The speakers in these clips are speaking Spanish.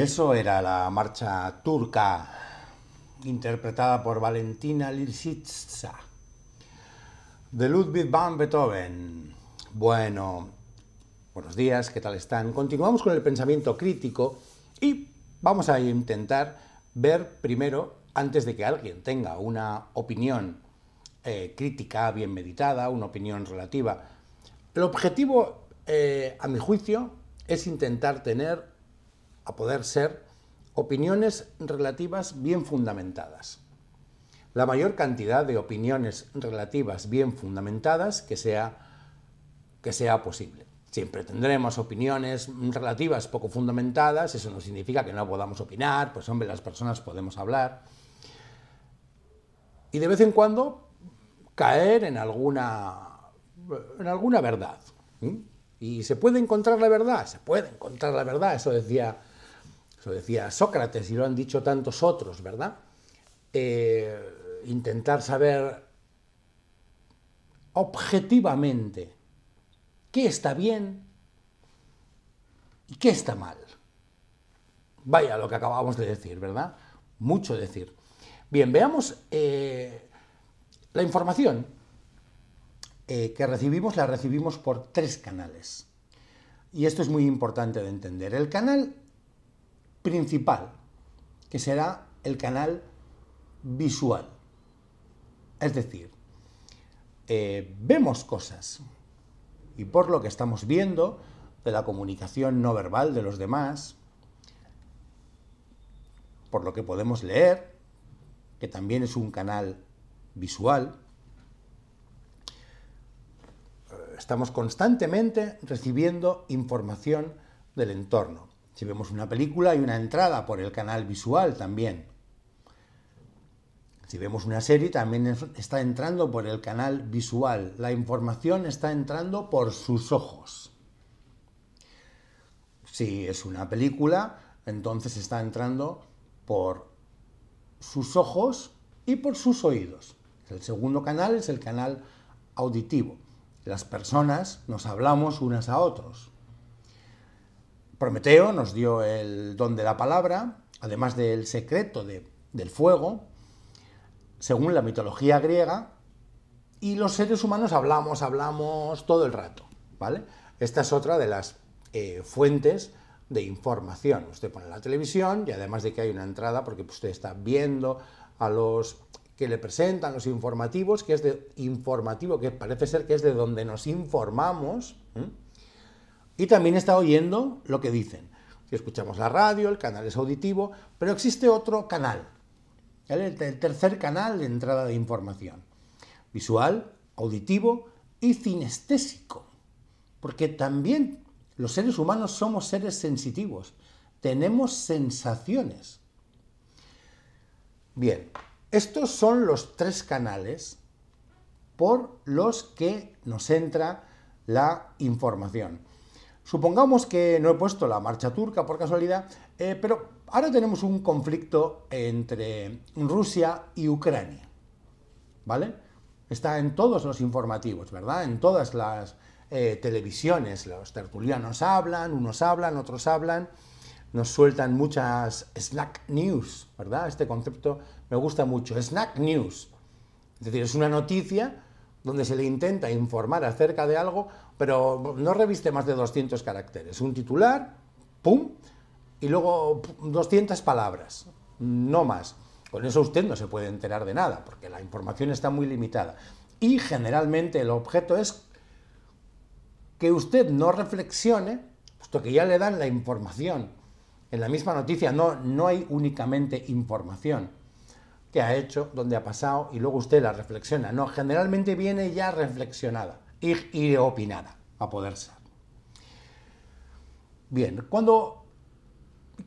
Eso era la marcha turca, interpretada por Valentina Lisitsa, de Ludwig van Beethoven. Bueno, buenos días, ¿qué tal están? Continuamos con el pensamiento crítico y vamos a intentar ver primero, antes de que alguien tenga una opinión eh, crítica bien meditada, una opinión relativa, el objetivo, eh, a mi juicio, es intentar tener a poder ser opiniones relativas bien fundamentadas. La mayor cantidad de opiniones relativas bien fundamentadas que sea, que sea posible. Siempre tendremos opiniones relativas poco fundamentadas, eso no significa que no podamos opinar, pues hombre, las personas podemos hablar. Y de vez en cuando caer en alguna, en alguna verdad. ¿Y se puede encontrar la verdad? Se puede encontrar la verdad, eso decía eso decía Sócrates y lo han dicho tantos otros, ¿verdad? Eh, intentar saber objetivamente qué está bien y qué está mal. Vaya lo que acabamos de decir, ¿verdad? Mucho decir. Bien, veamos eh, la información eh, que recibimos, la recibimos por tres canales. Y esto es muy importante de entender. El canal principal, que será el canal visual. Es decir, eh, vemos cosas y por lo que estamos viendo de la comunicación no verbal de los demás, por lo que podemos leer, que también es un canal visual, eh, estamos constantemente recibiendo información del entorno. Si vemos una película hay una entrada por el canal visual también. Si vemos una serie también está entrando por el canal visual. La información está entrando por sus ojos. Si es una película, entonces está entrando por sus ojos y por sus oídos. El segundo canal es el canal auditivo. Las personas nos hablamos unas a otros. Prometeo nos dio el don de la palabra, además del secreto del fuego, según la mitología griega, y los seres humanos hablamos, hablamos todo el rato, ¿vale? Esta es otra de las eh, fuentes de información. Usted pone la televisión y además de que hay una entrada, porque usted está viendo a los que le presentan los informativos, que es de informativo, que parece ser que es de donde nos informamos, y también está oyendo lo que dicen. Si escuchamos la radio, el canal es auditivo, pero existe otro canal, el tercer canal de entrada de información. Visual, auditivo y cinestésico. Porque también los seres humanos somos seres sensitivos, tenemos sensaciones. Bien, estos son los tres canales por los que nos entra la información. Supongamos que no he puesto la marcha turca por casualidad, eh, pero ahora tenemos un conflicto entre Rusia y Ucrania. ¿Vale? Está en todos los informativos, ¿verdad? En todas las eh, televisiones. Los tertulianos hablan, unos hablan, otros hablan. nos sueltan muchas snack news, ¿verdad? Este concepto me gusta mucho, snack news. Es decir, es una noticia donde se le intenta informar acerca de algo, pero no reviste más de 200 caracteres. Un titular, pum, y luego 200 palabras, no más. Con eso usted no se puede enterar de nada, porque la información está muy limitada. Y generalmente el objeto es que usted no reflexione, puesto que ya le dan la información. En la misma noticia no, no hay únicamente información que ha hecho, dónde ha pasado, y luego usted la reflexiona. No, generalmente viene ya reflexionada y, y opinada, a poder ser. Bien, cuando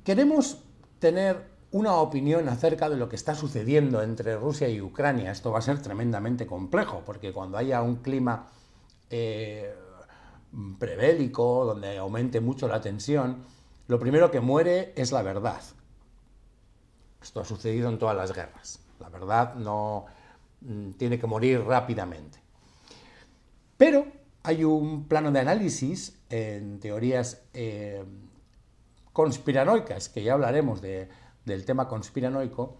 queremos tener una opinión acerca de lo que está sucediendo entre Rusia y Ucrania, esto va a ser tremendamente complejo, porque cuando haya un clima eh, prebélico, donde aumente mucho la tensión, lo primero que muere es la verdad. Esto ha sucedido en todas las guerras. La verdad no mm, tiene que morir rápidamente. Pero hay un plano de análisis en teorías eh, conspiranoicas, que ya hablaremos del tema conspiranoico,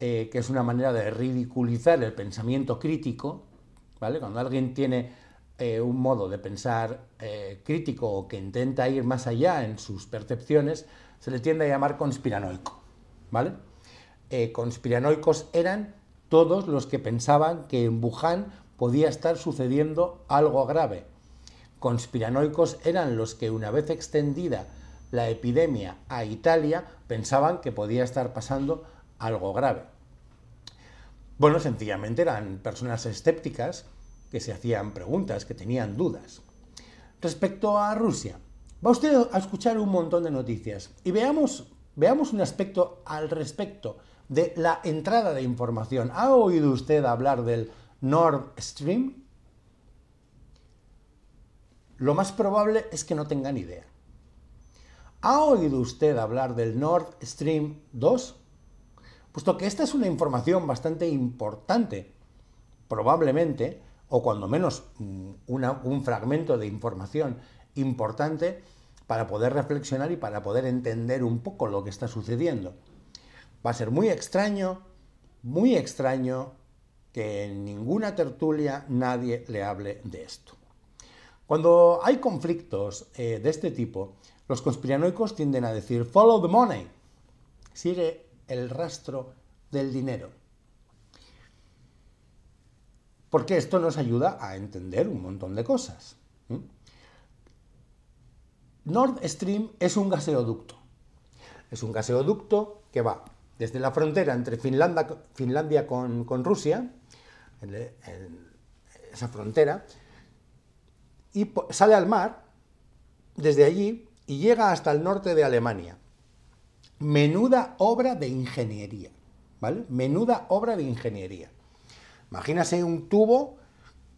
eh, que es una manera de ridiculizar el pensamiento crítico, ¿vale? Cuando alguien tiene eh, un modo de pensar crítico o que intenta ir más allá en sus percepciones, se le tiende a llamar conspiranoico. ¿vale? Conspiranoicos eran todos los que pensaban que en Wuhan podía estar sucediendo algo grave. Conspiranoicos eran los que una vez extendida la epidemia a Italia pensaban que podía estar pasando algo grave. Bueno, sencillamente eran personas escépticas que se hacían preguntas, que tenían dudas. Respecto a Rusia, va usted a escuchar un montón de noticias y veamos, veamos un aspecto al respecto de la entrada de información. ¿Ha oído usted hablar del Nord Stream? Lo más probable es que no tenga ni idea. ¿Ha oído usted hablar del Nord Stream 2? Puesto que esta es una información bastante importante, probablemente o cuando menos mm, un fragmento de información importante para poder reflexionar y para poder entender un poco lo que está sucediendo. Va a ser muy extraño, muy extraño que en ninguna tertulia nadie le hable de esto. Cuando hay conflictos eh, de este tipo, los conspiranoicos tienden a decir follow the money, sigue el rastro del dinero porque esto nos ayuda a entender un montón de cosas. Nord Stream es un gaseoducto. Es un gaseoducto que va desde la frontera entre Finlandia, con, Rusia, esa frontera, y sale al mar desde allí y llega hasta el norte de Alemania. Menuda obra de ingeniería, ¿vale? Menuda obra de ingeniería. Imagínase un tubo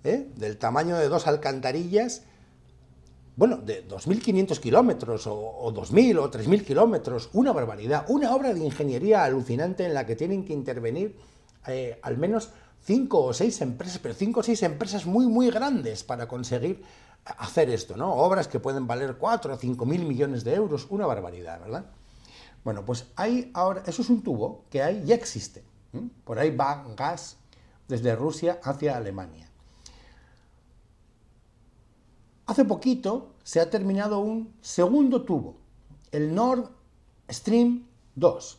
¿eh? del tamaño de dos alcantarillas, bueno, de 2.500 kilómetros, o, 2.000 o 3.000 kilómetros, una barbaridad, una obra de ingeniería alucinante en la que tienen que intervenir eh, al menos cinco o seis empresas, pero cinco o seis empresas muy, muy grandes para conseguir hacer esto, ¿no? Obras que pueden valer 4 o 5 mil millones de euros, una barbaridad, ¿verdad? Bueno, pues hay ahora, eso es un tubo que hay, ya existe. Por ahí va gas desde Rusia hacia Alemania. Hace poquito se ha terminado un segundo tubo, el Nord Stream 2.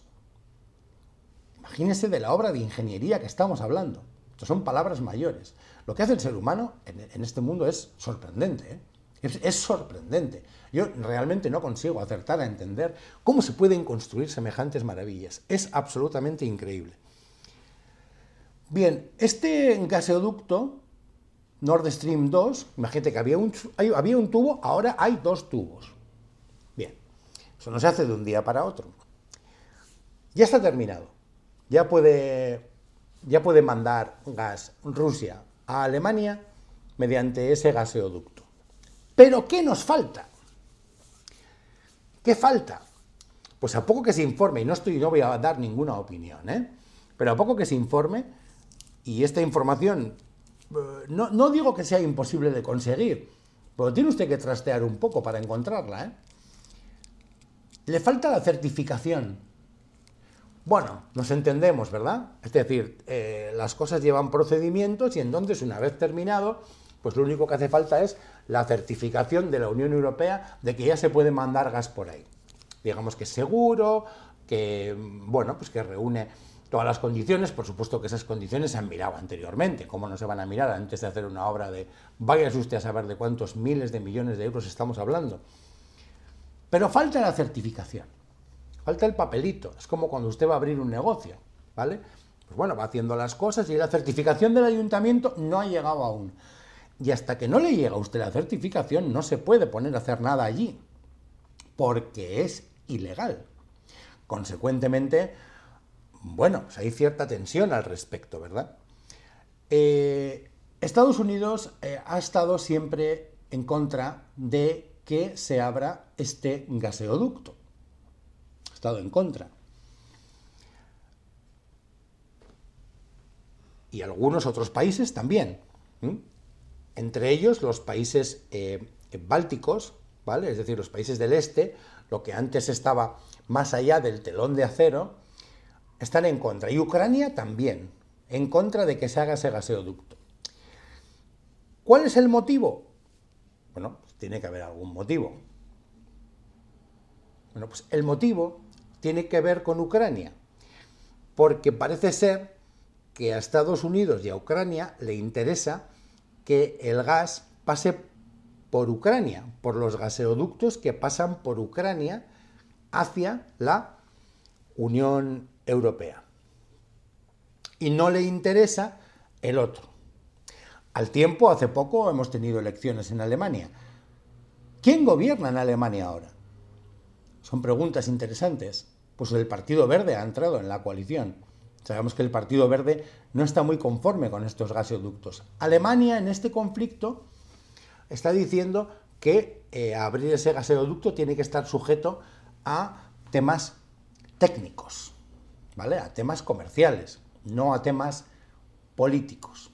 Imagínese de la obra de ingeniería que estamos hablando. Son palabras mayores. Lo que hace el ser humano en, este mundo es sorprendente. ¿eh? es, sorprendente. Yo realmente no consigo acertar a entender cómo se pueden construir semejantes maravillas. Es absolutamente increíble. Bien, este gaseoducto, Nord Stream 2, imagínate que había un, había un tubo, ahora hay dos tubos. Bien, eso no se hace de un día para otro. Ya está terminado. Ya puede, ya puede mandar gas Rusia a Alemania mediante ese gaseoducto. Pero ¿qué nos falta? ¿Qué falta? Pues a poco que se informe, y no, estoy, no voy a dar ninguna opinión, ¿eh? pero a poco que se informe, y esta información, eh, no, digo que sea imposible de conseguir, pero tiene usted que trastear un poco para encontrarla. ¿eh? le falta la certificación. Bueno, nos entendemos, ¿verdad? Es decir, eh, las cosas llevan procedimientos y entonces una vez terminado, pues lo único que hace falta es la certificación de la Unión Europea de que ya se puede mandar gas por ahí. Digamos que es seguro, que, bueno, pues que reúne todas las condiciones, por supuesto que esas condiciones se han mirado anteriormente, ¿cómo no se van a mirar antes de hacer una obra de, váyase usted a saber de cuántos miles de millones de euros estamos hablando? Pero falta la certificación, falta el papelito, es como cuando usted va a abrir un negocio, ¿vale? Pues bueno, va haciendo las cosas y la certificación del ayuntamiento no ha llegado aún. Y hasta que no le llega a usted la certificación no se puede poner a hacer nada allí, porque es ilegal. Consecuentemente, bueno, pues hay cierta tensión al respecto, ¿verdad? Eh, Estados Unidos eh, ha estado siempre en contra de que se abra este gaseoducto. En contra. Y algunos otros países también. Entre ellos los países eh, bálticos, ¿vale? Es decir, los países del este, lo que antes estaba más allá del telón de acero, están en contra. Y Ucrania también, en contra de que se haga ese gaseoducto. ¿Cuál es el motivo? Bueno, pues tiene que haber algún motivo. Bueno, pues el motivo tiene que ver con Ucrania, porque parece ser que a Estados Unidos y a Ucrania le interesa que el gas pase por Ucrania, por los gaseoductos que pasan por Ucrania hacia la Unión Europea. Y no le interesa el otro. Al tiempo, hace poco hemos tenido elecciones en Alemania. ¿Quién gobierna en Alemania ahora? Son preguntas interesantes. Pues el Partido Verde ha entrado en la coalición. Sabemos que el Partido Verde no está muy conforme con estos gasoductos. Alemania en este conflicto está diciendo que eh, abrir ese gasoducto tiene que estar sujeto a temas técnicos, ¿vale? A temas comerciales, no a temas políticos.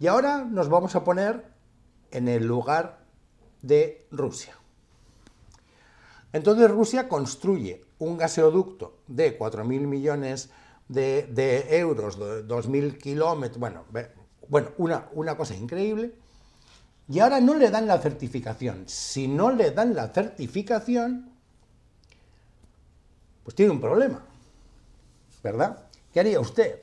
Y ahora nos vamos a poner en el lugar de Rusia. Entonces Rusia construye un gasoducto de 4.000 millones de, euros, 2.000 kilómetros, bueno, bueno una, una cosa increíble, y ahora no le dan la certificación. Si no le dan la certificación, pues tiene un problema, ¿verdad? ¿Qué haría usted?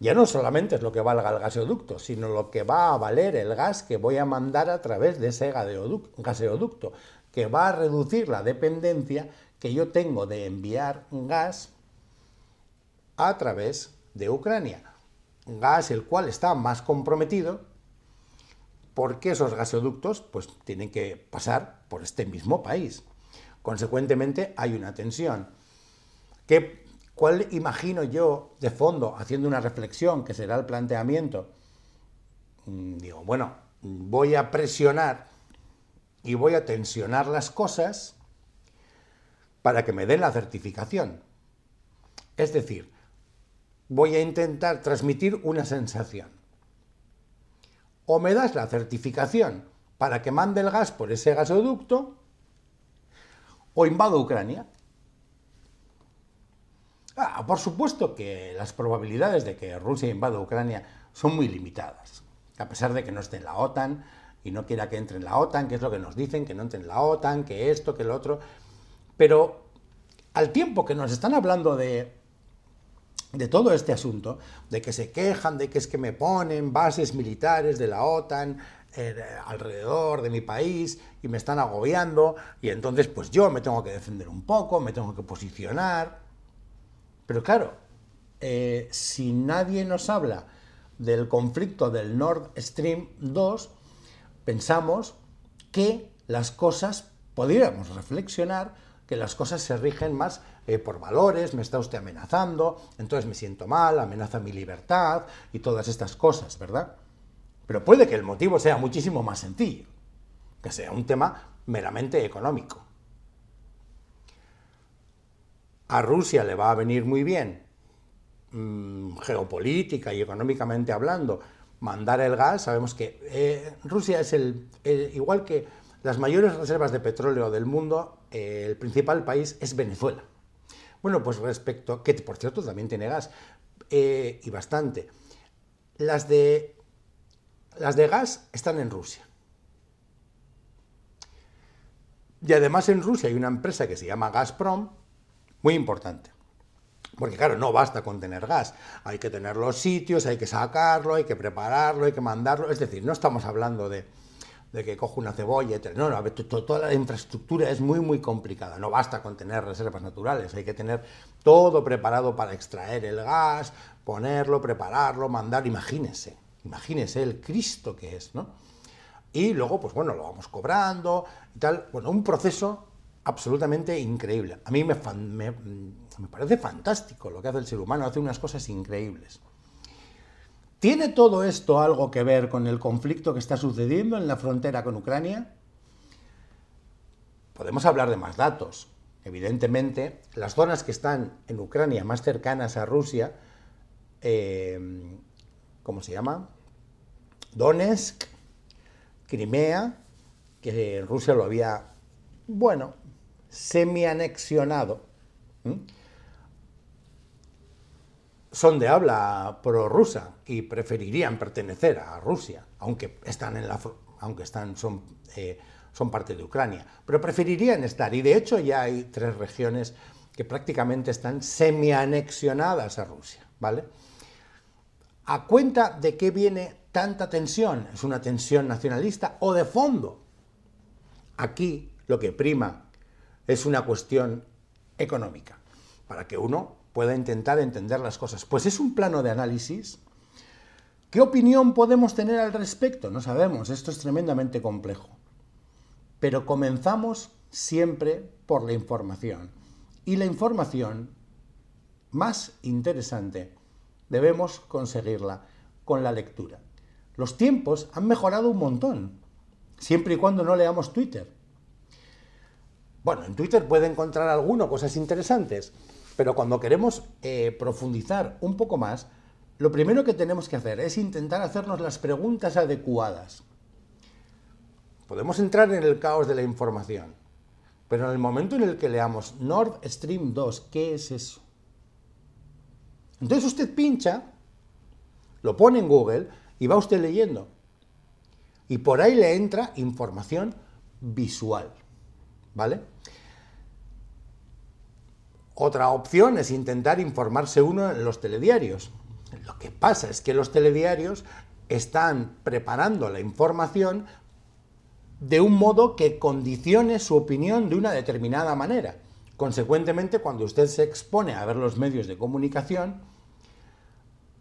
Ya no solamente es lo que valga el gasoducto, sino lo que va a valer el gas que voy a mandar a través de ese gasoducto, que va a reducir la dependencia que yo tengo de enviar gas a través de Ucrania. Gas el cual está más comprometido porque esos gasoductos pues, tienen que pasar por este mismo país. Consecuentemente hay una tensión. ¿Qué, ¿Cuál imagino yo de fondo, haciendo una reflexión, que será el planteamiento? Mm, digo, bueno, voy a presionar y voy a tensionar las cosas para que me den la certificación. Es decir, voy a intentar transmitir una sensación. O me das la certificación para que mande el gas por ese gasoducto, o invado Ucrania. Ah, por supuesto que las probabilidades de que Rusia invada Ucrania son muy limitadas, a pesar de que no esté en la OTAN y no quiera que entre en la OTAN, que es lo que nos dicen, que no entre en la OTAN, que esto, que lo otro. Pero al tiempo que nos están hablando de de todo este asunto, de que se quejan de que es que me ponen bases militares de la OTAN eh, alrededor de mi país y me están agobiando y entonces pues yo me tengo que defender un poco, me tengo que posicionar. Pero claro, eh, si nadie nos habla del conflicto del Nord Stream 2, pensamos que las cosas, podríamos reflexionar, que las cosas se rigen más eh, por valores, me está usted amenazando, entonces me siento mal, amenaza mi libertad y todas estas cosas, ¿verdad? Pero puede que el motivo sea muchísimo más sencillo, que sea un tema meramente económico. A Rusia le va a venir muy bien, mm, geopolítica y económicamente hablando, mandar el gas. Sabemos que eh, Rusia es el, igual que las mayores reservas de petróleo del mundo eh, el principal país es Venezuela. Bueno, pues respecto, que por cierto también tiene gas, eh, y bastante. Las de, las de gas están en Rusia. Y además en Rusia hay una empresa que se llama Gazprom, muy importante. Porque claro, no basta con tener gas, hay que tener los sitios, hay que sacarlo, hay que prepararlo, hay que mandarlo. Es decir, no estamos hablando de, que cojo una cebolla, no, no, toda la infraestructura es muy, muy complicada. No basta con tener reservas naturales, hay que tener todo preparado para extraer el gas, ponerlo, prepararlo, mandar. Imagínense, imagínense el Cristo que es, ¿no? Y luego, pues bueno, lo vamos cobrando y tal. Bueno, un proceso absolutamente increíble. A mí me, me, parece fantástico lo que hace el ser humano, hace unas cosas increíbles. ¿Tiene todo esto algo que ver con el conflicto que está sucediendo en la frontera con Ucrania? Podemos hablar de más datos. Evidentemente, las zonas que están en Ucrania más cercanas a Rusia, eh, ¿cómo se llama? Donetsk, Crimea, que Rusia lo había, bueno, semi-anexionado, son de habla prorrusa y preferirían pertenecer a Rusia, aunque están en la aunque están son eh, son parte de Ucrania, pero preferirían estar y de hecho ya hay tres regiones que prácticamente están semi-anexionadas a Rusia, ¿vale? ¿A cuenta de qué viene tanta tensión? ¿Es una tensión nacionalista o de fondo? Aquí lo que prima es una cuestión económica, para que uno pueda intentar entender las cosas. Pues es un plano de análisis. ¿Qué opinión podemos tener al respecto? No sabemos, esto es tremendamente complejo. Pero comenzamos siempre por la información. Y la información más interesante debemos conseguirla con la lectura. Los tiempos han mejorado un montón, siempre y cuando no leamos Twitter. Bueno, en Twitter puede encontrar alguno cosas interesantes, pero cuando queremos eh, profundizar un poco más, lo primero que tenemos que hacer es intentar hacernos las preguntas adecuadas. Podemos entrar en el caos de la información, pero en el momento en el que leamos Nord Stream 2, ¿qué es eso? Entonces usted pincha, lo pone en Google y va usted leyendo. Y por ahí le entra información visual. ¿Vale? Otra opción es intentar informarse uno en los telediarios. Lo que pasa es que los telediarios están preparando la información de un modo que condicione su opinión de una determinada manera. Consecuentemente, cuando usted se expone a ver los medios de comunicación,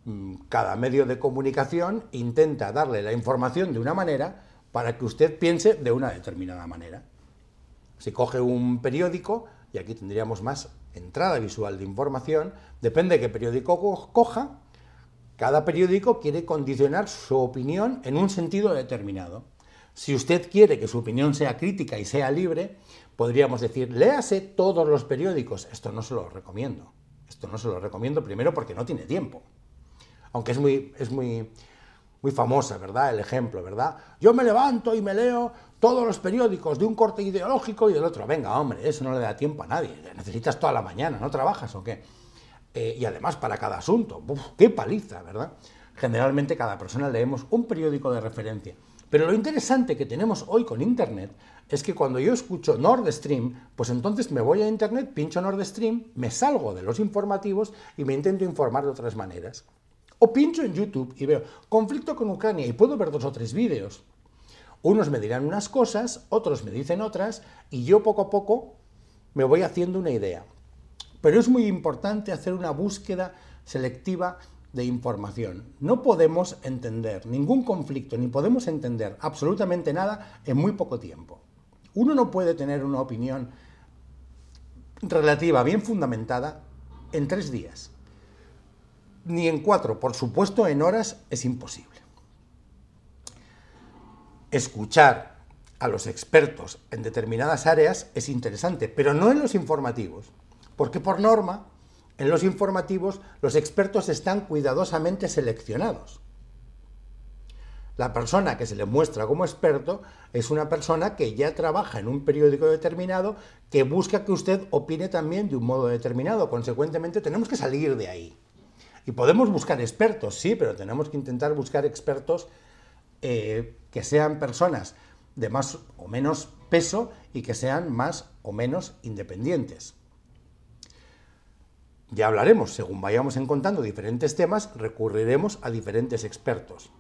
mm, cada medio de comunicación intenta darle la información de una manera para que usted piense de una determinada manera. Si coge un periódico, y aquí tendríamos más entrada visual de información, depende de qué periódico coja, cada periódico quiere condicionar su opinión en un sentido determinado. Si usted quiere que su opinión sea crítica y sea libre, podríamos decir, léase todos los periódicos. Esto no se lo recomiendo. Esto no se lo recomiendo primero porque no tiene tiempo. Aunque es muy, es muy, muy famosa, ¿verdad? El ejemplo, ¿verdad? Yo me levanto y me leo todos los periódicos de un corte ideológico y del otro. Venga, hombre, eso no le da tiempo a nadie. Necesitas toda la mañana, ¿no trabajas o qué? Eh, y además para cada asunto. ¡Qué paliza, ¿verdad? Generalmente cada persona leemos un periódico de referencia. Pero lo interesante que tenemos hoy con Internet es que cuando yo escucho Nord Stream, pues entonces me voy a Internet, pincho Nord Stream, me salgo de los informativos y me intento informar de otras maneras. O pincho en YouTube y veo conflicto con Ucrania y puedo ver dos o tres vídeos. Unos me dirán unas cosas, otros me dicen otras, y yo poco a poco me voy haciendo una idea. Pero es muy importante hacer una búsqueda selectiva de información. No podemos entender ningún conflicto, ni podemos entender absolutamente nada en muy poco tiempo. Uno no puede tener una opinión relativa, bien fundamentada, en tres días. Ni en cuatro, por supuesto, en horas es imposible escuchar a los expertos en determinadas áreas es interesante, pero no en los informativos, porque por norma, en los informativos los expertos están cuidadosamente seleccionados. La persona que se le muestra como experto es una persona que ya trabaja en un periódico determinado que busca que usted opine también de un modo determinado. Consecuentemente, tenemos que salir de ahí. Y podemos buscar expertos, sí, pero tenemos que intentar buscar expertos eh, que sean personas de más o menos peso y que sean más o menos independientes. Ya hablaremos, según vayamos encontrando diferentes temas, recurriremos a diferentes expertos.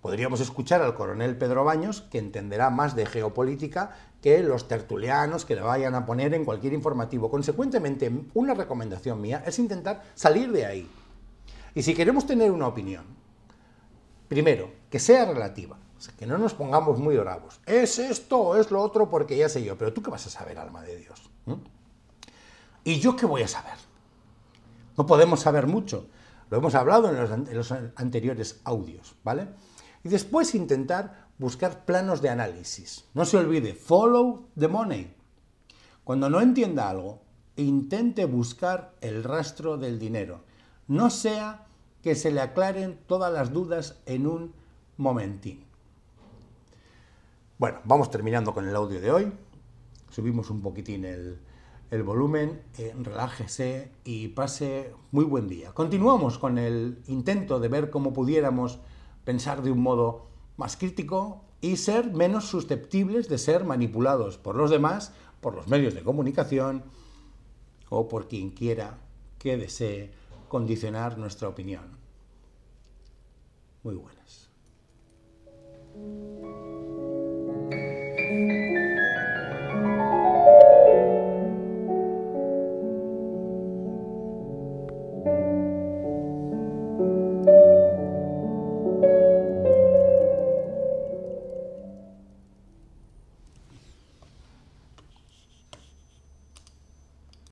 Podríamos escuchar al coronel Pedro Baños, que entenderá más de geopolítica que los tertulianos que le vayan a poner en cualquier informativo. Consecuentemente, una recomendación mía es intentar salir de ahí. Y si queremos tener una opinión, primero, que sea relativa, que no nos pongamos muy bravos. Es esto es lo otro porque ya sé yo, pero tú qué vas a saber, alma de Dios. ¿Y yo qué voy a saber? No podemos saber mucho. Lo hemos hablado en los anteriores audios, ¿vale? Y después intentar buscar planos de análisis. No se olvide, follow the money. Cuando no entienda algo, intente buscar el rastro del dinero. No sea que se le aclaren todas las dudas en un momentín. Bueno, vamos terminando con el audio de hoy. Subimos un poquitín el, volumen, eh, relájese y pase muy buen día. Continuamos con el intento de ver cómo pudiéramos pensar de un modo más crítico y ser menos susceptibles de ser manipulados por los demás, por los medios de comunicación o por quien quiera que desee condicionar nuestra opinión. Muy buenas.